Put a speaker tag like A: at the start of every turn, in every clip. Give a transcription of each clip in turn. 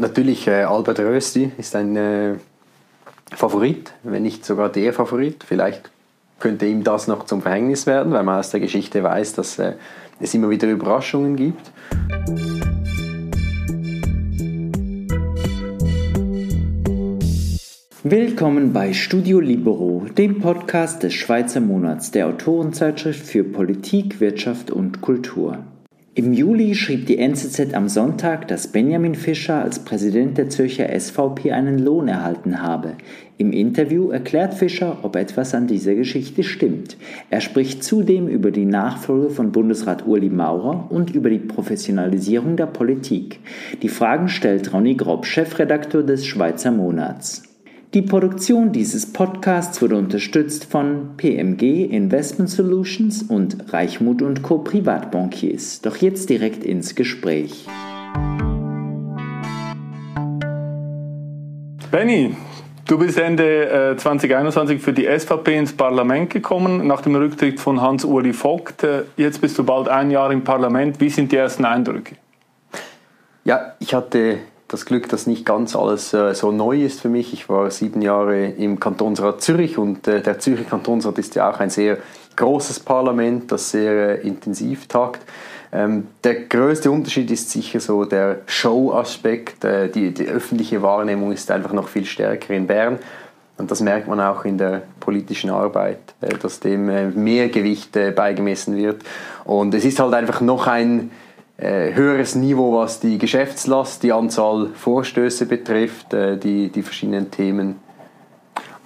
A: natürlich äh, Albert Rösti ist ein äh, Favorit, wenn nicht sogar der Favorit. Vielleicht könnte ihm das noch zum Verhängnis werden, weil man aus der Geschichte weiß, dass äh, es immer wieder Überraschungen gibt.
B: Willkommen bei Studio Libero, dem Podcast des Schweizer Monats der Autorenzeitschrift für Politik, Wirtschaft und Kultur. Im Juli schrieb die NZZ am Sonntag, dass Benjamin Fischer als Präsident der Zürcher SVP einen Lohn erhalten habe. Im Interview erklärt Fischer, ob etwas an dieser Geschichte stimmt. Er spricht zudem über die Nachfolge von Bundesrat Uli Maurer und über die Professionalisierung der Politik. Die Fragen stellt Ronny Grob, Chefredakteur des Schweizer Monats. Die Produktion dieses Podcasts wurde unterstützt von PMG Investment Solutions und Reichmut und Co. Privatbankiers. Doch jetzt direkt ins Gespräch.
C: Benny, du bist Ende äh, 2021 für die SVP ins Parlament gekommen, nach dem Rücktritt von Hans-Uli Vogt. Äh, jetzt bist du bald ein Jahr im Parlament. Wie sind die ersten Eindrücke?
A: Ja, ich hatte das Glück, dass nicht ganz alles äh, so neu ist für mich. Ich war sieben Jahre im Kantonsrat Zürich und äh, der Zürcher Kantonsrat ist ja auch ein sehr großes Parlament, das sehr äh, intensiv tagt. Ähm, der größte Unterschied ist sicher so der Show-Aspekt. Äh, die, die öffentliche Wahrnehmung ist einfach noch viel stärker in Bern. Und das merkt man auch in der politischen Arbeit, äh, dass dem äh, mehr Gewicht beigemessen wird. Und es ist halt einfach noch ein höheres Niveau, was die Geschäftslast, die Anzahl Vorstöße betrifft, äh, die, die verschiedenen Themen.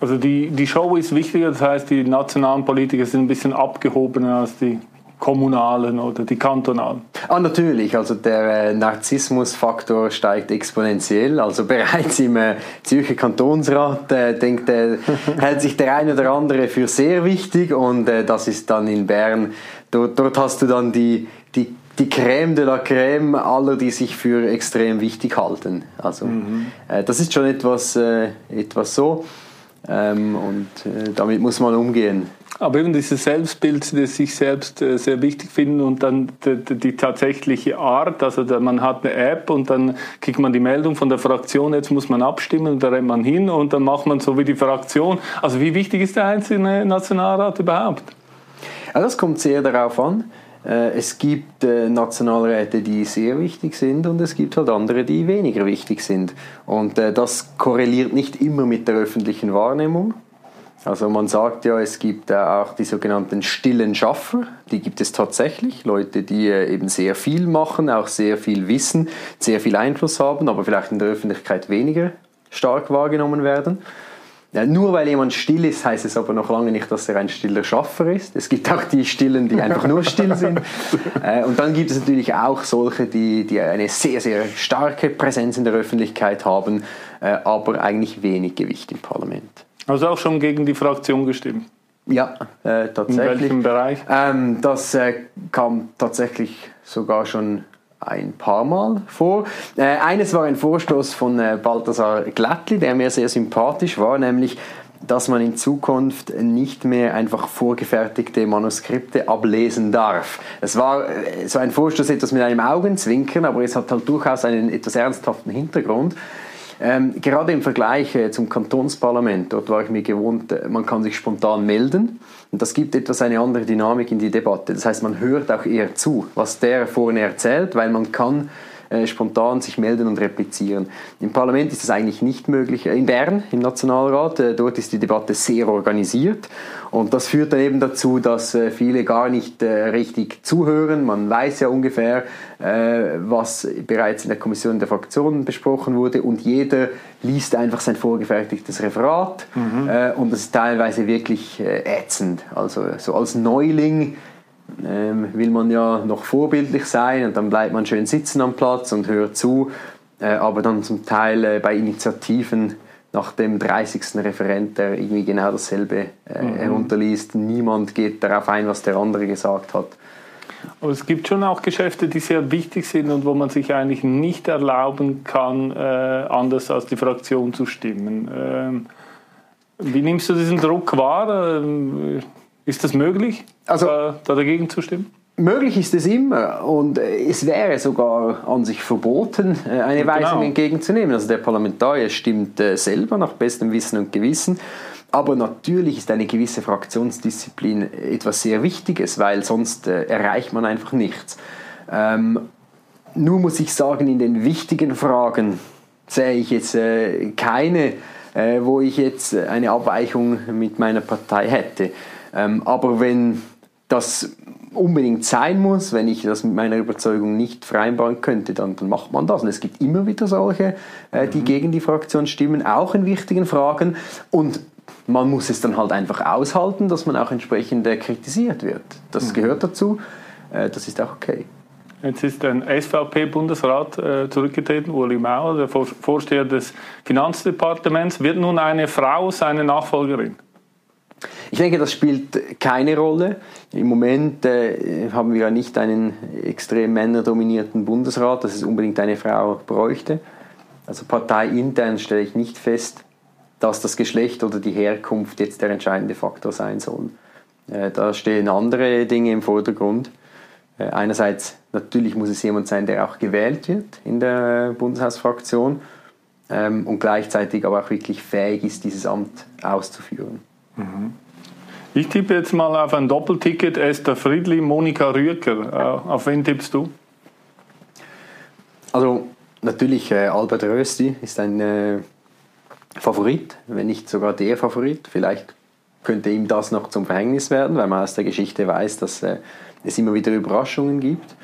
C: Also die, die Show ist wichtiger, das heißt, die nationalen Politiker sind ein bisschen abgehobener als die kommunalen oder die kantonalen?
A: Ah, natürlich. Also der äh, Narzissmusfaktor steigt exponentiell. Also bereits im äh, Zürcher Kantonsrat äh, denkt, äh, hält sich der eine oder andere für sehr wichtig und äh, das ist dann in Bern. Dort, dort hast du dann die, die Crème de la Crème aller, die sich für extrem wichtig halten. Also mhm. äh, das ist schon etwas, äh, etwas so ähm, und äh, damit muss man umgehen.
C: Aber eben dieses Selbstbild, das sich selbst äh, sehr wichtig finden und dann die, die, die tatsächliche Art, also da, man hat eine App und dann kriegt man die Meldung von der Fraktion, jetzt muss man abstimmen und da rennt man hin und dann macht man so wie die Fraktion. Also wie wichtig ist der einzelne Nationalrat überhaupt?
A: Ja, das kommt sehr darauf an. Äh, es gibt äh, Nationalräte, die sehr wichtig sind und es gibt halt andere, die weniger wichtig sind. Und äh, das korreliert nicht immer mit der öffentlichen Wahrnehmung. Also man sagt ja, es gibt auch die sogenannten stillen Schaffer, die gibt es tatsächlich, Leute, die eben sehr viel machen, auch sehr viel wissen, sehr viel Einfluss haben, aber vielleicht in der Öffentlichkeit weniger stark wahrgenommen werden. Ja, nur weil jemand still ist, heißt es aber noch lange nicht, dass er ein stiller Schaffer ist. Es gibt auch die Stillen, die einfach nur still sind. Äh, und dann gibt es natürlich auch solche, die, die eine sehr, sehr starke Präsenz in der Öffentlichkeit haben, äh, aber eigentlich wenig Gewicht im Parlament.
C: Also auch schon gegen die Fraktion gestimmt?
A: Ja, äh, tatsächlich. In
C: welchem Bereich?
A: Ähm, das äh, kam tatsächlich sogar schon ein paar Mal vor. Äh, eines war ein Vorstoß von äh, Balthasar Glattli, der mir sehr sympathisch war, nämlich dass man in Zukunft nicht mehr einfach vorgefertigte Manuskripte ablesen darf. Es war äh, so ein Vorstoß etwas mit einem Augenzwinkern, aber es hat halt durchaus einen etwas ernsthaften Hintergrund. Ähm, gerade im Vergleich äh, zum Kantonsparlament, dort war ich mir gewohnt, äh, man kann sich spontan melden und das gibt etwas eine andere Dynamik in die Debatte. Das heißt, man hört auch eher zu, was der vorne erzählt, weil man kann äh, spontan sich melden und replizieren. Im Parlament ist das eigentlich nicht möglich. In Bern, im Nationalrat, äh, dort ist die Debatte sehr organisiert und das führt dann eben dazu, dass äh, viele gar nicht äh, richtig zuhören. Man weiß ja ungefähr, äh, was bereits in der Kommission der Fraktionen besprochen wurde und jeder liest einfach sein vorgefertigtes Referat mhm. und das ist teilweise wirklich ätzend. Also so als Neuling ähm, will man ja noch vorbildlich sein und dann bleibt man schön sitzen am Platz und hört zu, äh, aber dann zum Teil äh, bei Initiativen nach dem 30. Referent, der irgendwie genau dasselbe äh, mhm. herunterliest, niemand geht darauf ein, was der andere gesagt hat.
C: Aber es gibt schon auch Geschäfte, die sehr wichtig sind und wo man sich eigentlich nicht erlauben kann, äh, anders als die Fraktion zu stimmen. Ähm, wie nimmst du diesen Druck wahr? Ähm, ist das möglich, also, da, da dagegen zu stimmen?
A: Möglich ist es immer und es wäre sogar an sich verboten, äh, eine genau. Weisung entgegenzunehmen. Also der Parlamentarier stimmt äh, selber nach bestem Wissen und Gewissen. Aber natürlich ist eine gewisse Fraktionsdisziplin etwas sehr Wichtiges, weil sonst äh, erreicht man einfach nichts. Ähm, nur muss ich sagen, in den wichtigen Fragen sehe ich jetzt äh, keine, äh, wo ich jetzt eine Abweichung mit meiner Partei hätte. Ähm, aber wenn das unbedingt sein muss, wenn ich das mit meiner Überzeugung nicht vereinbaren könnte, dann, dann macht man das. Und es gibt immer wieder solche, äh, die mhm. gegen die Fraktion stimmen, auch in wichtigen Fragen. Und man muss es dann halt einfach aushalten, dass man auch entsprechend äh, kritisiert wird. Das mhm. gehört dazu. Äh, das ist auch okay.
C: Jetzt ist ein SVP-Bundesrat äh, zurückgetreten, Uli Mauer, der Vorsteher des Finanzdepartements. Wird nun eine Frau seine Nachfolgerin?
A: Ich denke, das spielt keine Rolle. Im Moment äh, haben wir ja nicht einen extrem männerdominierten Bundesrat, dass es unbedingt eine Frau bräuchte. Also parteiintern stelle ich nicht fest, dass das Geschlecht oder die Herkunft jetzt der entscheidende Faktor sein soll. Äh, da stehen andere Dinge im Vordergrund. Äh, einerseits natürlich muss es jemand sein, der auch gewählt wird in der Bundeshausfraktion ähm, und gleichzeitig aber auch wirklich fähig ist, dieses Amt auszuführen.
C: Mhm. Ich tippe jetzt mal auf ein Doppelticket Esther Friedli, Monika Rüecker. Äh, auf wen tippst du?
A: Also natürlich äh, Albert Rösti ist ein äh, Favorit, wenn nicht sogar der Favorit. Vielleicht könnte ihm das noch zum Verhängnis werden, weil man aus der Geschichte weiß, dass äh, es immer wieder Überraschungen gibt.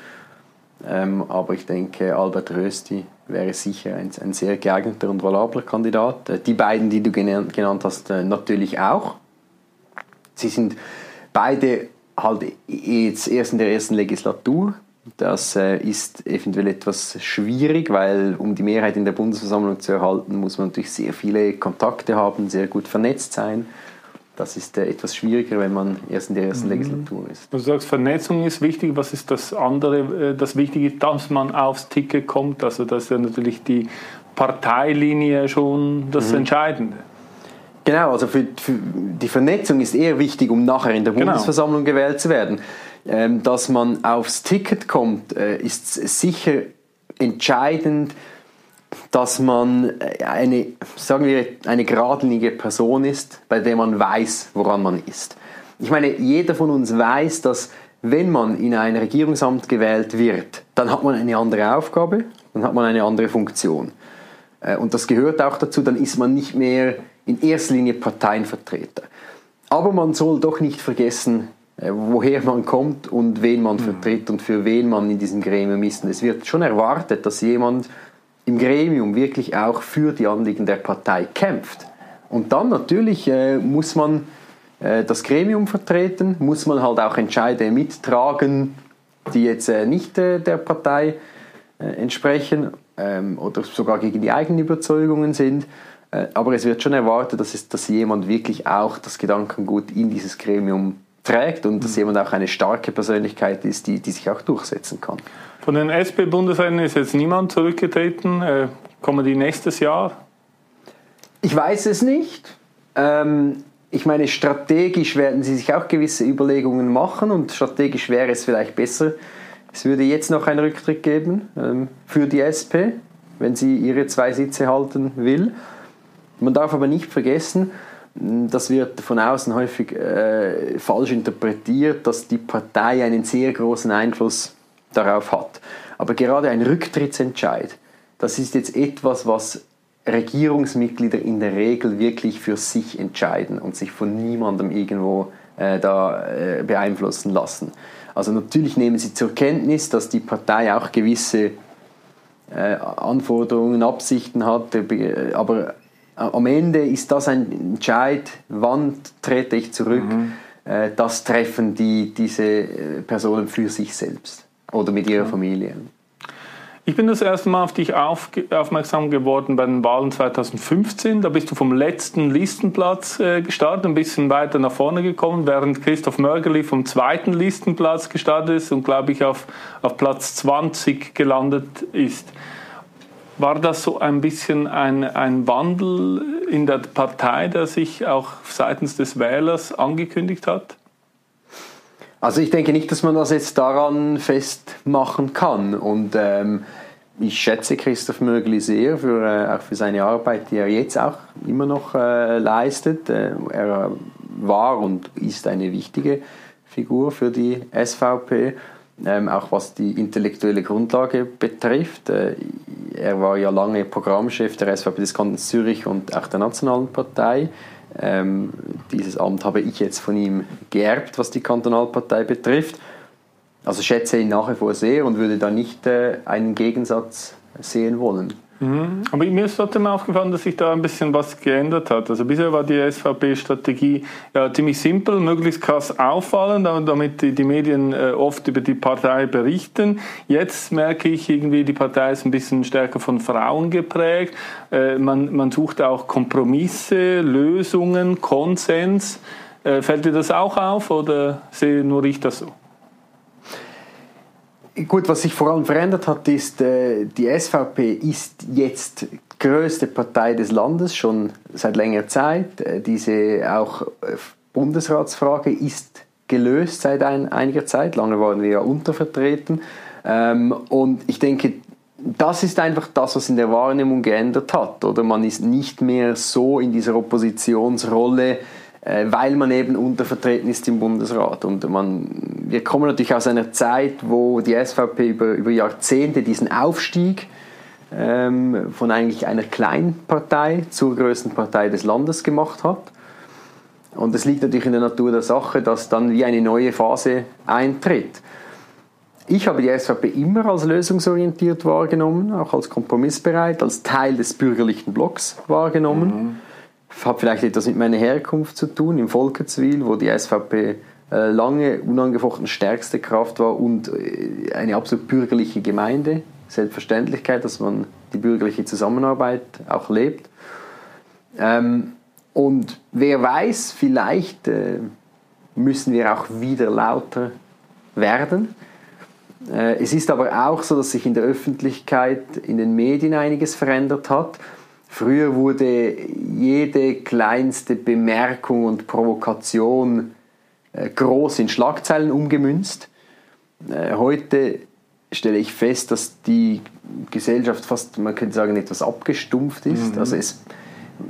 A: Ähm, aber ich denke, Albert Rösti wäre sicher ein, ein sehr geeigneter und valabler Kandidat. Äh, die beiden, die du genannt, genannt hast, äh, natürlich auch. Sie sind beide halt jetzt erst in der ersten Legislatur. Das äh, ist eventuell etwas schwierig, weil um die Mehrheit in der Bundesversammlung zu erhalten, muss man natürlich sehr viele Kontakte haben, sehr gut vernetzt sein. Das ist äh, etwas schwieriger, wenn man erst in der ersten mhm. Legislatur ist.
C: Du sagst, Vernetzung ist wichtig. Was ist das andere, äh, das Wichtige, dass man aufs Ticket kommt? Also das ist ja natürlich die Parteilinie schon das mhm. Entscheidende.
A: Genau, also für, für, die Vernetzung ist eher wichtig, um nachher in der genau. Bundesversammlung genau. gewählt zu werden. Ähm, dass man aufs Ticket kommt, äh, ist sicher entscheidend, dass man äh, eine, sagen wir, eine geradlinige Person ist, bei der man weiß, woran man ist. Ich meine, jeder von uns weiß, dass wenn man in ein Regierungsamt gewählt wird, dann hat man eine andere Aufgabe, dann hat man eine andere Funktion. Äh, und das gehört auch dazu, dann ist man nicht mehr in erster Linie Parteienvertreter. Aber man soll doch nicht vergessen, äh, woher man kommt und wen man mhm. vertritt und für wen man in diesem Gremium ist. Und es wird schon erwartet, dass jemand im Gremium wirklich auch für die Anliegen der Partei kämpft. Und dann natürlich äh, muss man äh, das Gremium vertreten, muss man halt auch Entscheide mittragen, die jetzt äh, nicht äh, der Partei äh, entsprechen ähm, oder sogar gegen die eigenen Überzeugungen sind. Äh, aber es wird schon erwartet, dass, es, dass jemand wirklich auch das Gedankengut in dieses Gremium trägt und dass mhm. jemand auch eine starke Persönlichkeit ist, die, die sich auch durchsetzen kann.
C: Von den SP-Bundesräten ist jetzt niemand zurückgetreten. Äh, kommen die nächstes Jahr?
A: Ich weiß es nicht. Ähm, ich meine, strategisch werden sie sich auch gewisse Überlegungen machen und strategisch wäre es vielleicht besser, es würde jetzt noch einen Rücktritt geben ähm, für die SP, wenn sie ihre zwei Sitze halten will. Man darf aber nicht vergessen, das wird von außen häufig äh, falsch interpretiert, dass die Partei einen sehr großen Einfluss darauf hat. Aber gerade ein Rücktrittsentscheid, das ist jetzt etwas, was Regierungsmitglieder in der Regel wirklich für sich entscheiden und sich von niemandem irgendwo äh, da äh, beeinflussen lassen. Also natürlich nehmen sie zur Kenntnis, dass die Partei auch gewisse äh, Anforderungen, Absichten hat, äh, aber am Ende ist das ein Entscheid, wann trete ich zurück. Mhm. Äh, das treffen die, diese äh, Personen für sich selbst oder mit ihrer Familie.
C: Ich bin das erste Mal auf dich auf, aufmerksam geworden bei den Wahlen 2015. Da bist du vom letzten Listenplatz äh, gestartet, ein bisschen weiter nach vorne gekommen, während Christoph Mörgeli vom zweiten Listenplatz gestartet ist und, glaube ich, auf, auf Platz 20 gelandet ist. War das so ein bisschen ein, ein Wandel in der Partei, der sich auch seitens des Wählers angekündigt hat?
A: Also ich denke nicht, dass man das jetzt daran festmachen kann. Und ähm, ich schätze Christoph Mögli sehr für, äh, auch für seine Arbeit, die er jetzt auch immer noch äh, leistet. Äh, er war und ist eine wichtige Figur für die SVP, ähm, auch was die intellektuelle Grundlage betrifft. Äh, er war ja lange Programmchef der SVP des Kantons Zürich und auch der Nationalen Partei. Ähm, dieses Amt habe ich jetzt von ihm geerbt, was die Kantonalpartei betrifft. Also schätze ihn nach wie vor sehr und würde da nicht äh, einen Gegensatz sehen wollen.
C: Mhm. Aber mir ist trotzdem aufgefallen, dass sich da ein bisschen was geändert hat. Also bisher war die SVP-Strategie ja ziemlich simpel, möglichst krass auffallen, damit die Medien äh, oft über die Partei berichten. Jetzt merke ich irgendwie, die Partei ist ein bisschen stärker von Frauen geprägt. Äh, man, man sucht auch Kompromisse, Lösungen, Konsens. Äh, fällt dir das auch auf oder sehe nur ich das so?
A: Gut, was sich vor allem verändert hat, ist, äh, die SVP ist jetzt größte Partei des Landes schon seit längerer Zeit. Äh, diese auch äh, Bundesratsfrage ist gelöst seit ein, einiger Zeit. Lange waren wir ja untervertreten. Ähm, und ich denke, das ist einfach das, was in der Wahrnehmung geändert hat. Oder man ist nicht mehr so in dieser Oppositionsrolle weil man eben untervertreten ist im Bundesrat. Und man, wir kommen natürlich aus einer Zeit, wo die SVP über, über Jahrzehnte diesen Aufstieg ähm, von eigentlich einer kleinen Partei zur größten Partei des Landes gemacht hat. Und es liegt natürlich in der Natur der Sache, dass dann wie eine neue Phase eintritt. Ich habe die SVP immer als lösungsorientiert wahrgenommen, auch als kompromissbereit, als Teil des bürgerlichen Blocks wahrgenommen. Mhm hat vielleicht etwas mit meiner Herkunft zu tun, im Volkertswil, wo die SVP äh, lange unangefochten stärkste Kraft war und äh, eine absolut bürgerliche Gemeinde. Selbstverständlichkeit, dass man die bürgerliche Zusammenarbeit auch lebt. Ähm, und wer weiß, vielleicht äh, müssen wir auch wieder lauter werden. Es ist aber auch so, dass sich in der Öffentlichkeit, in den Medien einiges verändert hat. Früher wurde jede kleinste Bemerkung und Provokation äh, groß in Schlagzeilen umgemünzt. Äh, heute stelle ich fest, dass die Gesellschaft fast, man könnte sagen, etwas abgestumpft ist. Mhm. Also es,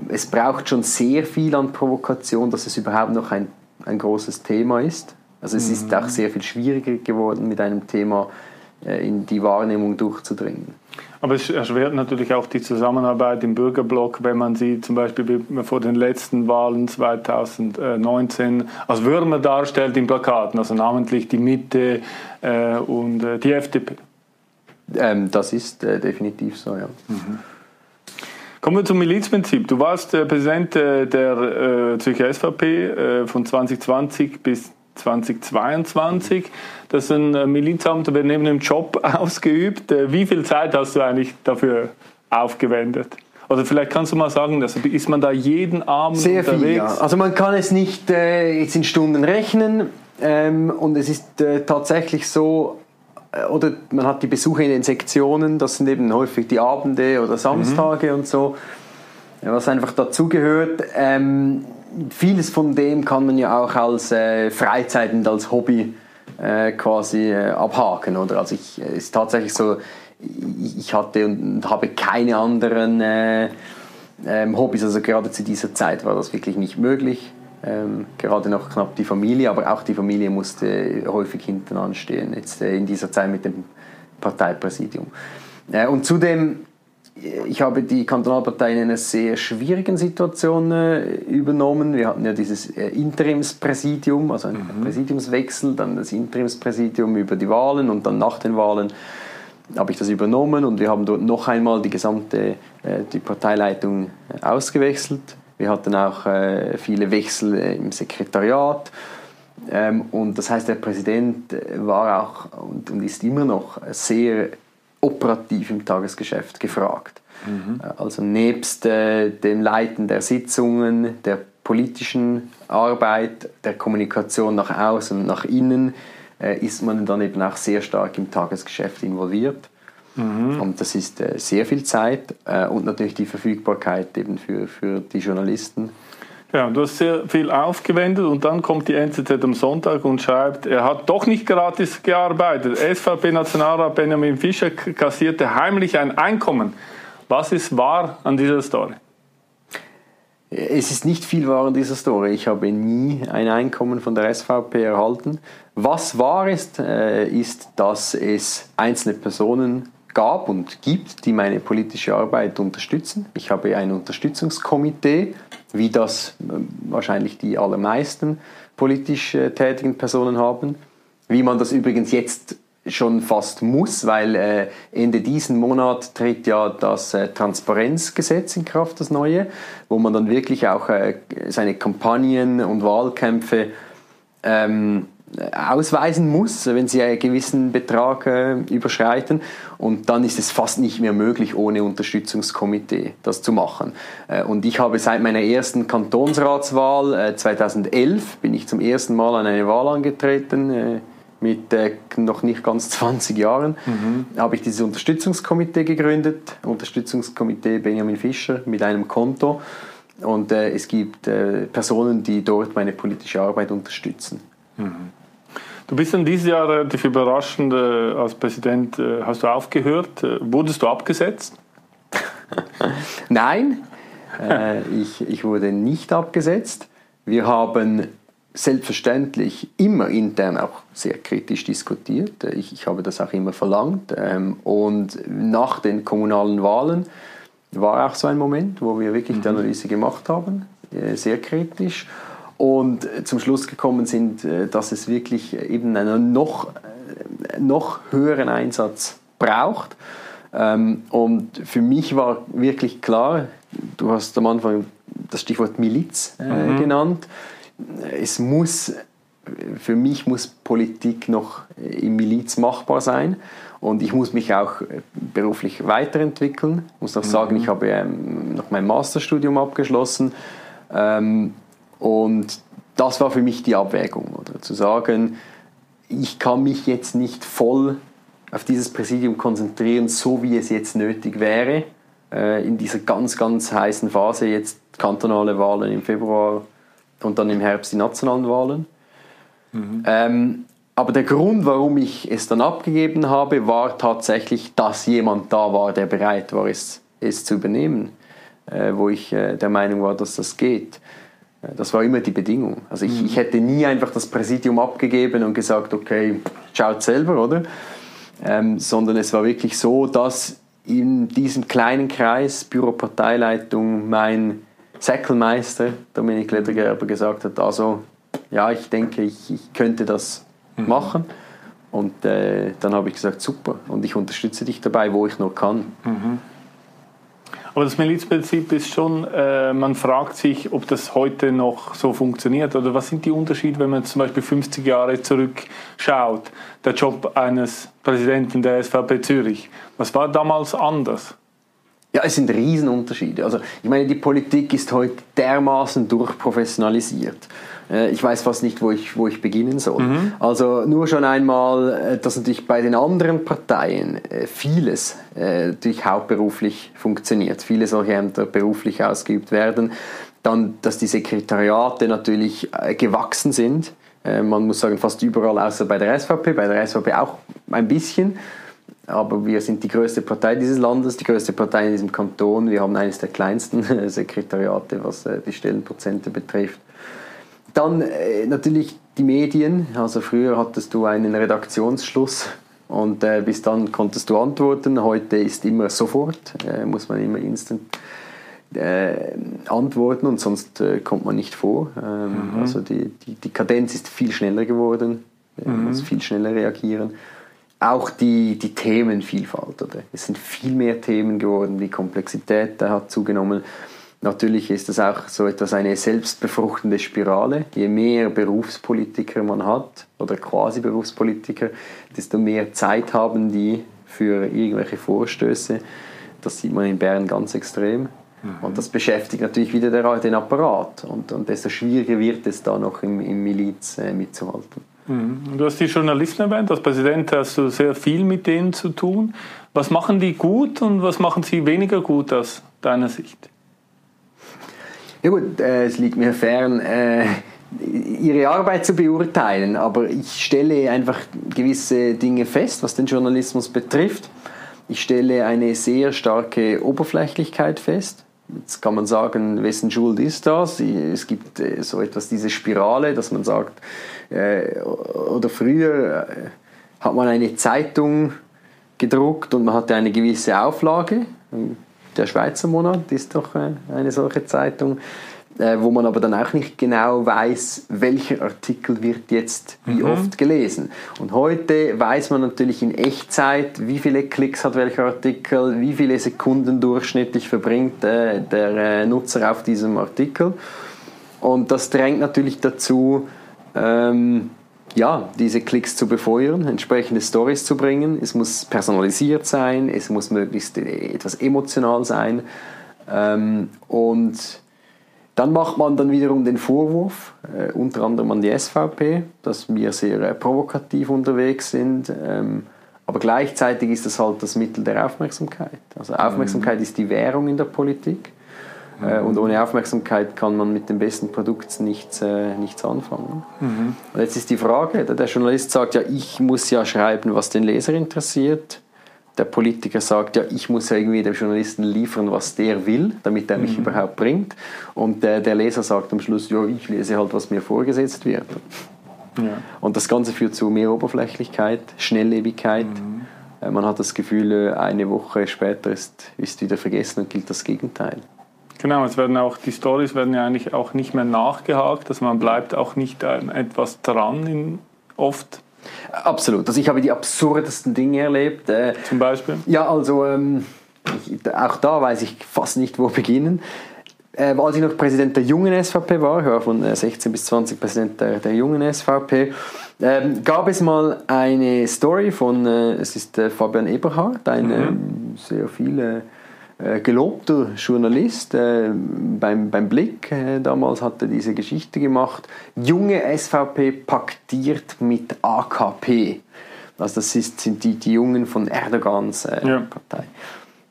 A: es braucht schon sehr viel an Provokation, dass es überhaupt noch ein, ein großes Thema ist. Also es mhm. ist auch sehr viel schwieriger geworden, mit einem Thema in die Wahrnehmung durchzudringen.
C: Aber es erschwert natürlich auch die Zusammenarbeit im Bürgerblock, wenn man sie zum Beispiel vor den letzten Wahlen 2019 als Würmer darstellt in Plakaten, also namentlich die Mitte äh, und äh, die FDP.
A: Ähm, das ist äh, definitiv so, ja.
C: Mhm. Kommen wir zum Milizprinzip. Du warst äh, Präsident äh, der äh, Zürcher SVP von 2020 bis 2022. Das ist ein äh, Milizamt, wird neben dem Job ausgeübt. Äh, wie viel Zeit hast du eigentlich dafür aufgewendet? Oder vielleicht kannst du mal sagen, also ist man da jeden Abend
A: Sehr unterwegs? Viel, ja. Also man kann es nicht äh, jetzt in Stunden rechnen ähm, und es ist äh, tatsächlich so, äh, oder man hat die Besuche in den Sektionen, das sind eben häufig die Abende oder Samstage mhm. und so, was einfach dazugehört. Ähm, vieles von dem kann man ja auch als äh, Freizeit und als Hobby äh, quasi äh, abhaken. Oder? Also ich, es ist tatsächlich so, ich hatte und habe keine anderen äh, ähm, Hobbys. Also gerade zu dieser Zeit war das wirklich nicht möglich. Ähm, gerade noch knapp die Familie, aber auch die Familie musste häufig hinten anstehen, jetzt äh, in dieser Zeit mit dem Parteipräsidium. Äh, und zudem ich habe die Kantonalpartei in einer sehr schwierigen Situation äh, übernommen. Wir hatten ja dieses äh, Interimspräsidium, also einen mhm. Präsidiumswechsel, dann das Interimspräsidium über die Wahlen und dann nach den Wahlen habe ich das übernommen und wir haben dort noch einmal die gesamte äh, die Parteileitung äh, ausgewechselt. Wir hatten auch äh, viele Wechsel äh, im Sekretariat. Ähm, und das heißt, der Präsident war auch und, und ist immer noch sehr operativ im Tagesgeschäft gefragt. Mhm. Also nebst äh, dem Leiten der Sitzungen, der politischen Arbeit, der Kommunikation nach außen und nach innen, äh, ist man dann eben auch sehr stark im Tagesgeschäft involviert. Mhm. Und das ist äh, sehr viel Zeit äh, und natürlich die Verfügbarkeit eben für, für die Journalisten.
C: Ja, du hast sehr viel aufgewendet und dann kommt die NZZ am Sonntag und schreibt, er hat doch nicht gratis gearbeitet. SVP-Nationalrat Benjamin Fischer kassierte heimlich ein Einkommen. Was ist wahr an dieser Story?
A: Es ist nicht viel wahr an dieser Story. Ich habe nie ein Einkommen von der SVP erhalten. Was wahr ist, äh, ist, dass es einzelne Personen gab und gibt, die meine politische Arbeit unterstützen. Ich habe ein Unterstützungskomitee, wie das äh, wahrscheinlich die allermeisten politisch äh, tätigen Personen haben. Wie man das übrigens jetzt schon fast muss, weil äh, Ende diesen Monat tritt ja das Transparenzgesetz in Kraft, das neue, wo man dann wirklich auch seine Kampagnen und Wahlkämpfe ähm, ausweisen muss, wenn sie einen gewissen Betrag äh, überschreiten. Und dann ist es fast nicht mehr möglich, ohne Unterstützungskomitee das zu machen. Äh, und ich habe seit meiner ersten Kantonsratswahl äh, 2011 bin ich zum ersten Mal an eine Wahl angetreten äh, mit äh, noch nicht ganz 20 Jahren, mhm. habe ich dieses Unterstützungskomitee gegründet, Unterstützungskomitee Benjamin Fischer mit einem Konto. Und äh, es gibt äh, Personen, die dort meine politische Arbeit unterstützen. Mhm.
C: Du bist dann dieses Jahr relativ überraschend äh, als Präsident, äh, hast du aufgehört. Äh, wurdest du abgesetzt?
A: Nein, ich, ich wurde nicht abgesetzt. Wir haben selbstverständlich immer intern auch sehr kritisch diskutiert. Ich, ich habe das auch immer verlangt. Ähm, und nach den kommunalen Wahlen war auch so ein Moment, wo wir wirklich die mhm. Analyse gemacht haben, sehr kritisch. Und zum Schluss gekommen sind, äh, dass es wirklich eben einen noch, äh, noch höheren Einsatz braucht. Ähm, und für mich war wirklich klar, du hast am Anfang das Stichwort Miliz mhm. genannt es muss, für mich muss Politik noch im Miliz machbar sein und ich muss mich auch beruflich weiterentwickeln. Ich muss noch sagen, ich mhm. habe ähm, noch mein Masterstudium abgeschlossen ähm, und das war für mich die Abwägung, oder? zu sagen, ich kann mich jetzt nicht voll auf dieses Präsidium konzentrieren, so wie es jetzt nötig wäre, äh, in dieser ganz, ganz heißen Phase, jetzt kantonale Wahlen im Februar, und dann im Herbst die nationalen Wahlen. Mhm. Ähm, aber der Grund, warum ich es dann abgegeben habe, war tatsächlich, dass jemand da war, der bereit war, es, es zu übernehmen, äh, wo ich äh, der Meinung war, dass das geht. Das war immer die Bedingung. Also ich, mhm. ich, hätte nie einfach das Präsidium abgegeben und gesagt, okay, schaut selber, oder? Ähm, sondern es war wirklich so, dass in diesem kleinen Kreis Büroparteileitung mein Säckelmeister Dominik Ledergerber gesagt hat, also ja, ich denke, ich, ich könnte das mhm. machen. Und äh, dann habe ich gesagt, super, und ich unterstütze dich dabei, wo ich nur kann. Mhm.
C: Aber das Milizprinzip ist schon, äh, man fragt sich, ob das heute noch so funktioniert. Oder was sind die Unterschiede, wenn man zum Beispiel 50 Jahre zurückschaut? Der Job eines Präsidenten der SVP Zürich. Was war damals anders?
A: Ja, es sind Riesenunterschiede. Also ich meine, die Politik ist heute dermaßen durchprofessionalisiert. Äh, ich weiß fast nicht, wo ich, wo ich beginnen soll. Mhm. Also nur schon einmal, äh, dass natürlich bei den anderen Parteien äh, vieles natürlich hauptberuflich funktioniert, viele solche Ämter beruflich ausgeübt werden. Dann, dass die Sekretariate natürlich gewachsen sind. Man muss sagen, fast überall, außer bei der SVP, bei der SVP auch ein bisschen aber wir sind die größte Partei dieses Landes, die größte Partei in diesem Kanton. Wir haben eines der kleinsten Sekretariate, was äh, die Stellenprozente betrifft. Dann äh, natürlich die Medien. Also früher hattest du einen Redaktionsschluss und äh, bis dann konntest du antworten. Heute ist immer sofort, muss man immer instant antworten und sonst kommt man nicht vor. Ähm, mhm. Also die, die, die Kadenz ist viel schneller geworden, man mhm. muss viel schneller reagieren auch die, die Themenvielfalt. Oder? Es sind viel mehr Themen geworden, die Komplexität hat zugenommen. Natürlich ist das auch so etwas eine selbstbefruchtende Spirale. Je mehr Berufspolitiker man hat oder quasi Berufspolitiker, desto mehr Zeit haben die für irgendwelche Vorstöße. Das sieht man in Bern ganz extrem. Mhm. Und das beschäftigt natürlich wieder den Apparat. Und, und desto schwieriger wird es da noch im, im Miliz äh, mitzuhalten.
C: Mhm. Du hast die Journalisten erwähnt. Als Präsident hast du sehr viel mit denen zu tun. Was machen die gut und was machen sie weniger gut aus deiner Sicht?
A: Ja gut, äh, es liegt mir fern, äh, ihre Arbeit zu beurteilen, aber ich stelle einfach gewisse Dinge fest, was den Journalismus betrifft. Ich stelle eine sehr starke Oberflächlichkeit fest. Jetzt kann man sagen, wessen Schuld ist das? Es gibt äh, so etwas, diese Spirale, dass man sagt, äh, oder früher äh, hat man eine Zeitung gedruckt und man hatte eine gewisse Auflage. Der Schweizer Monat ist doch eine solche Zeitung. Äh, wo man aber dann auch nicht genau weiß, welcher Artikel wird jetzt wie mhm. oft gelesen. Und heute weiß man natürlich in Echtzeit, wie viele Klicks hat welcher Artikel, wie viele Sekunden durchschnittlich verbringt äh, der äh, Nutzer auf diesem Artikel. Und das drängt natürlich dazu, ähm, ja, diese Klicks zu befeuern, entsprechende Stories zu bringen. Es muss personalisiert sein, es muss möglichst äh, etwas emotional sein. Ähm, und dann macht man dann wiederum den Vorwurf, äh, unter anderem an die SVP, dass wir sehr äh, provokativ unterwegs sind. Ähm, aber gleichzeitig ist das halt das Mittel der Aufmerksamkeit. Also Aufmerksamkeit mhm. ist die Währung in der Politik. Äh, mhm. und ohne Aufmerksamkeit kann man mit dem besten Produkt nichts, äh, nichts anfangen. Mhm. Und jetzt ist die Frage, der Journalist sagt ja, ich muss ja schreiben, was den Leser interessiert der Politiker sagt, ja, ich muss ja irgendwie dem Journalisten liefern, was der will, damit er mich mhm. überhaupt bringt. Und der, der, Leser sagt am Schluss, ja, ich lese halt, was mir vorgesetzt wird. Ja. Und das Ganze führt zu mehr Oberflächlichkeit, Schnelllebigkeit. Mhm. Äh, man hat das Gefühl, äh, eine Woche später ist, ist wieder vergessen und gilt das Gegenteil.
C: Genau, es werden auch die Stories werden ja eigentlich auch nicht mehr nachgehakt, also man bleibt auch nicht an etwas dran in, oft
A: Absolut. Also ich habe die absurdesten Dinge erlebt.
C: Äh, Zum Beispiel?
A: Ja, also ähm, ich, auch da weiß ich fast nicht, wo beginnen. Äh, als ich noch Präsident der jungen SVP war, ich war von 16 äh, bis 20 Präsident der, der jungen SVP, ähm, gab es mal eine Story von, es ist Fabian Eberhardt, ein mhm. Ähm, sehr viele gelobter Journalist äh, beim, beim Blick. Äh, damals hat er diese Geschichte gemacht. Junge SVP paktiert mit AKP. Also das ist, sind die, die Jungen von Erdogans äh, ja. Partei.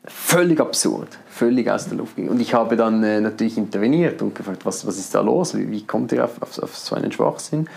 A: Völlig absurd, völlig aus der Luft Und ich habe dann äh, natürlich interveniert und gefragt, was, was ist da los? Wie, wie kommt ihr auf, auf, auf so einen Schwachsinn?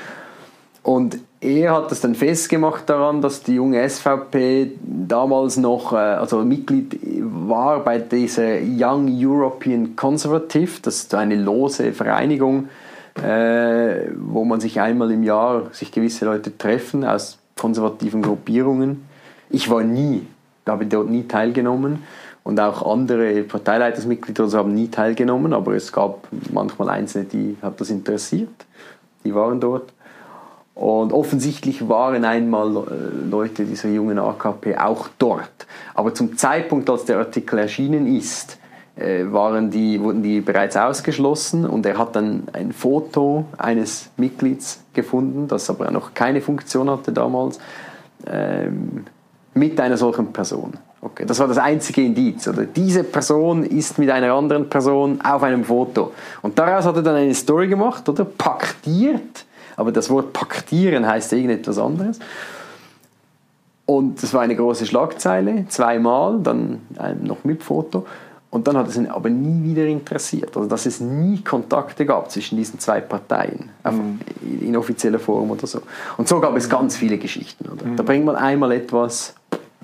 A: Und er hat es dann festgemacht daran, dass die junge SVP damals noch, äh, also Mitglied war bei dieser Young European Conservative, das ist eine lose Vereinigung, äh, wo man sich einmal im Jahr sich gewisse Leute treffen aus konservativen Gruppierungen. Ich war nie, habe dort nie teilgenommen und auch andere Parteileitersmitglieder haben nie teilgenommen, aber es gab manchmal Einzelne, die hat das interessiert, die waren dort. Und offensichtlich waren einmal äh, Leute dieser jungen AKP auch dort. Aber zum Zeitpunkt, als der Artikel erschienen ist, äh, waren die, wurden die bereits ausgeschlossen und er hat dann ein Foto eines Mitglieds gefunden, das aber noch keine Funktion hatte damals, ähm, mit einer solchen Person. Okay, das war das einzige Indiz. Oder? Diese Person ist mit einer anderen Person auf einem Foto. Und daraus hat er dann eine Story gemacht, oder? Paktiert aber das Wort paktieren heißt irgendetwas anderes. Und das war eine große Schlagzeile, zweimal, dann noch mit Foto. Und dann hat es ihn aber nie wieder interessiert. Also, dass es nie Kontakte gab zwischen diesen zwei Parteien, mhm. in offizieller Form oder so. Und so gab es ganz viele Geschichten. Mhm. Da bringt man einmal etwas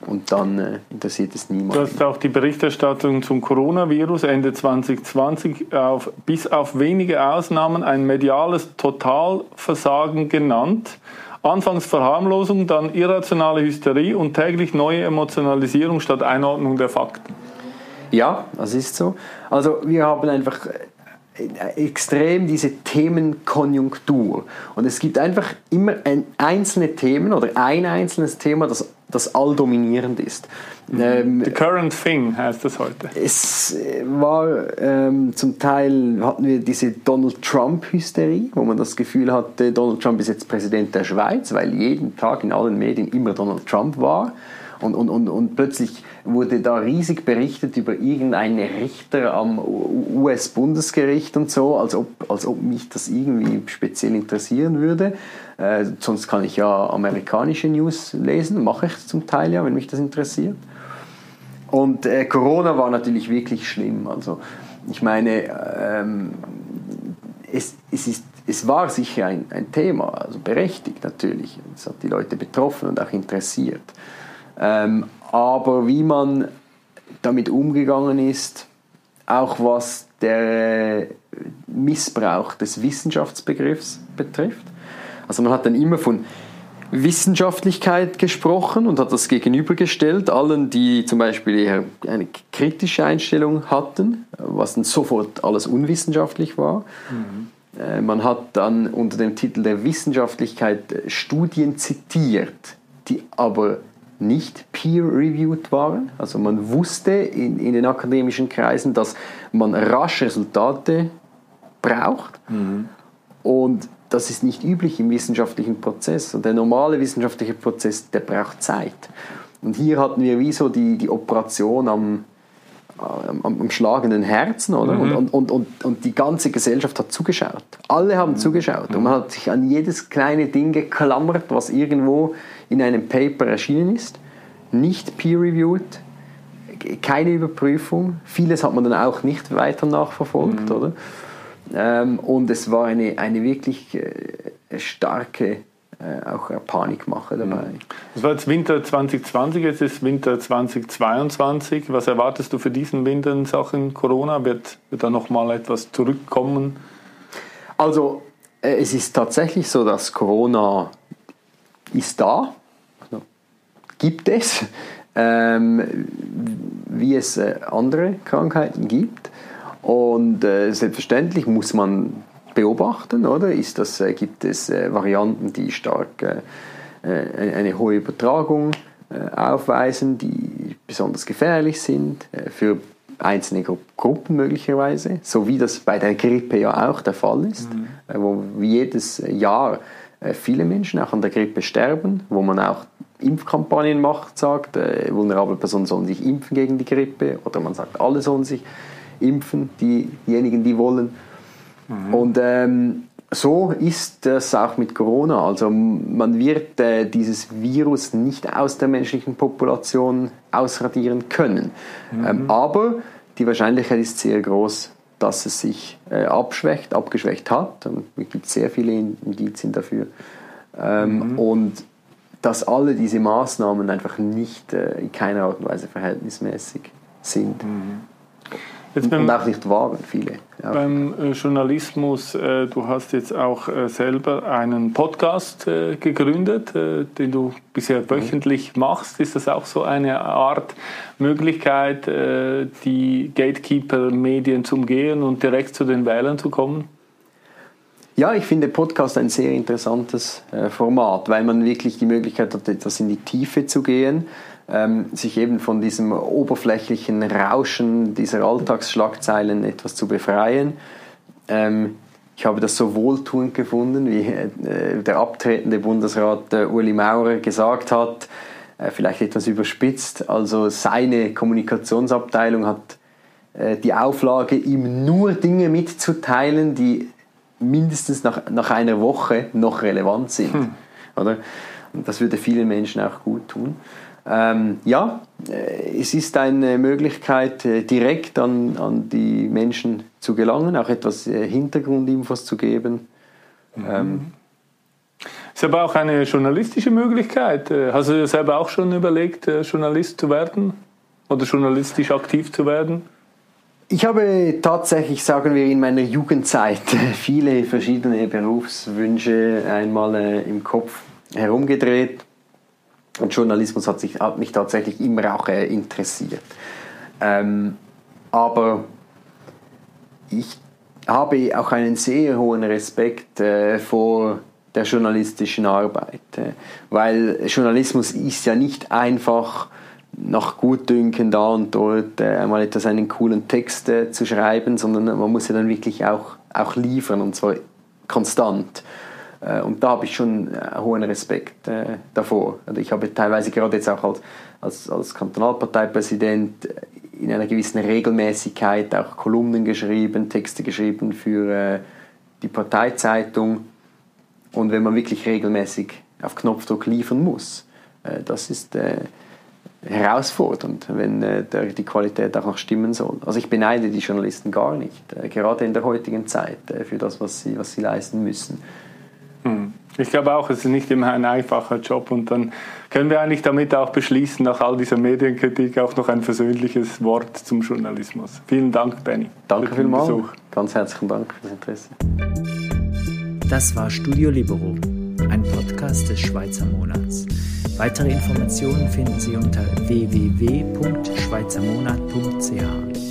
A: und dann äh, interessiert es niemanden.
C: Du hast auch die Berichterstattung zum Coronavirus Ende 2020 auf, bis auf wenige Ausnahmen ein mediales Totalversagen genannt. Anfangs Verharmlosung, dann irrationale Hysterie und täglich neue Emotionalisierung statt Einordnung der Fakten.
A: Ja, das ist so. Also wir haben einfach extrem diese Themenkonjunktur. Und es gibt einfach immer ein, einzelne Themen oder ein einzelnes Thema, das, das alldominierend ist.
C: Ähm, The current thing heißt das heute.
A: Es war ähm, zum Teil hatten wir diese Donald Trump-Hysterie, wo man das Gefühl hatte, Donald Trump ist jetzt Präsident der Schweiz, weil jeden Tag in allen Medien immer Donald Trump war. Und, und, und, und plötzlich wurde da riesig berichtet über irgendeinen Richter am US-Bundesgericht und so, als ob, als ob mich das irgendwie speziell interessieren würde. Äh, sonst kann ich ja amerikanische News lesen, mache ich zum Teil ja, wenn mich das interessiert. Und äh, Corona war natürlich wirklich schlimm. Also ich meine, ähm, es, es, ist, es war sicher ein, ein Thema, also berechtigt natürlich. Es hat die Leute betroffen und auch interessiert. Ähm, aber wie man damit umgegangen ist, auch was der Missbrauch des Wissenschaftsbegriffs betrifft. Also man hat dann immer von Wissenschaftlichkeit gesprochen und hat das gegenübergestellt allen, die zum Beispiel eher eine kritische Einstellung hatten, was dann sofort alles unwissenschaftlich war. Mhm. Äh, man hat dann unter dem Titel der Wissenschaftlichkeit Studien zitiert, die aber nicht peer-reviewed waren. Also man wusste in, in den akademischen Kreisen, dass man rasch Resultate braucht. Mhm. Und das ist nicht üblich im wissenschaftlichen Prozess. Und der normale wissenschaftliche Prozess, der braucht Zeit. Und hier hatten wir wie so die, die Operation am, am, am schlagenden Herzen, oder? Mhm. Und, und, und, und die ganze Gesellschaft hat zugeschaut. Alle haben mhm. zugeschaut. Und man hat sich an jedes kleine Ding geklammert, was irgendwo in einem Paper erschienen ist. Nicht peer-reviewed, keine Überprüfung. Vieles hat man dann auch nicht weiter nachverfolgt, mhm. oder? Ähm, und es war eine, eine wirklich äh, starke äh, auch Panikmache dabei. Mhm.
C: Das war jetzt Winter 2020, jetzt ist Winter 2022. Was erwartest du für diesen Winter in Sachen Corona? Wird, wird da nochmal etwas zurückkommen?
A: Also äh, es ist tatsächlich so, dass Corona ist da, also, gibt es, ähm, wie es äh, andere Krankheiten gibt. Und äh, selbstverständlich muss man beobachten, oder? Ist das, äh, gibt es äh, Varianten, die stark äh, äh, eine hohe Übertragung äh, aufweisen, die besonders gefährlich sind für einzelne Gru Gruppen möglicherweise, so wie das bei der Grippe ja auch der Fall ist, mhm. wo jedes Jahr viele Menschen auch an der Grippe sterben, wo man auch Impfkampagnen macht, sagt, vulnerable Personen sollen sich impfen gegen die Grippe oder man sagt, alle sollen sich impfen, diejenigen, die wollen. Mhm. Und ähm, so ist das auch mit Corona. Also man wird äh, dieses Virus nicht aus der menschlichen Population ausradieren können. Mhm. Ähm, aber die Wahrscheinlichkeit ist sehr groß, dass es sich äh, abschwächt, abgeschwächt hat. Und es gibt sehr viele Indizien dafür. Ähm, mhm. Und dass alle diese Maßnahmen einfach nicht äh, in keiner Art und Weise verhältnismäßig sind. Mhm. Jetzt beim, und auch nicht wagen, viele.
C: Ja. Beim äh, Journalismus, äh, du hast jetzt auch äh, selber einen Podcast äh, gegründet, äh, den du bisher mhm. wöchentlich mhm. machst. Ist das auch so eine Art Möglichkeit, die Gatekeeper-Medien zu umgehen und direkt zu den Wählern zu kommen?
A: Ja, ich finde Podcast ein sehr interessantes Format, weil man wirklich die Möglichkeit hat, etwas in die Tiefe zu gehen ähm, sich eben von diesem oberflächlichen Rauschen dieser Alltagsschlagzeilen etwas zu befreien. Ähm, ich habe das so wohltuend gefunden, wie äh, der abtretende Bundesrat äh, Uli Maurer gesagt hat, äh, vielleicht etwas überspitzt. Also seine Kommunikationsabteilung hat äh, die Auflage, ihm nur Dinge mitzuteilen, die mindestens nach, nach einer Woche noch relevant sind. Hm. Oder? Und das würde vielen Menschen auch gut tun. Ähm, ja, äh, es ist eine Möglichkeit, äh, direkt an, an die Menschen zu gelangen, auch etwas äh, Hintergrundinfos zu geben. Mhm. Ähm,
C: ist aber auch eine journalistische Möglichkeit. Hast du dir selber auch schon überlegt, Journalist zu werden oder journalistisch aktiv zu werden?
A: Ich habe tatsächlich, sagen wir, in meiner Jugendzeit viele verschiedene Berufswünsche einmal im Kopf herumgedreht. Und Journalismus hat, sich, hat mich tatsächlich immer auch äh, interessiert. Ähm, aber ich habe auch einen sehr hohen Respekt äh, vor der journalistischen Arbeit, äh, weil Journalismus ist ja nicht einfach nach Gutdünken da und dort äh, etwas einen coolen Text äh, zu schreiben, sondern man muss ja dann wirklich auch, auch liefern und zwar konstant. Äh, und da habe ich schon äh, hohen Respekt äh, davor. Also ich habe teilweise gerade jetzt auch als, als, als Kantonalparteipräsident in einer gewissen Regelmäßigkeit auch Kolumnen geschrieben, Texte geschrieben für die Parteizeitung. Und wenn man wirklich regelmäßig auf Knopfdruck liefern muss, das ist herausfordernd, wenn die Qualität auch noch stimmen soll. Also ich beneide die Journalisten gar nicht, gerade in der heutigen Zeit, für das, was sie, was sie leisten müssen.
C: Hm. Ich glaube auch, es ist nicht immer ein einfacher Job und dann können wir eigentlich damit auch beschließen, nach all dieser Medienkritik auch noch ein versöhnliches Wort zum Journalismus. Vielen Dank, Benny.
A: Danke vielmals. Ganz herzlichen Dank für das Interesse.
B: Das war Studio Libero, ein Podcast des Schweizer Monats. Weitere Informationen finden Sie unter www.schweizermonat.ch.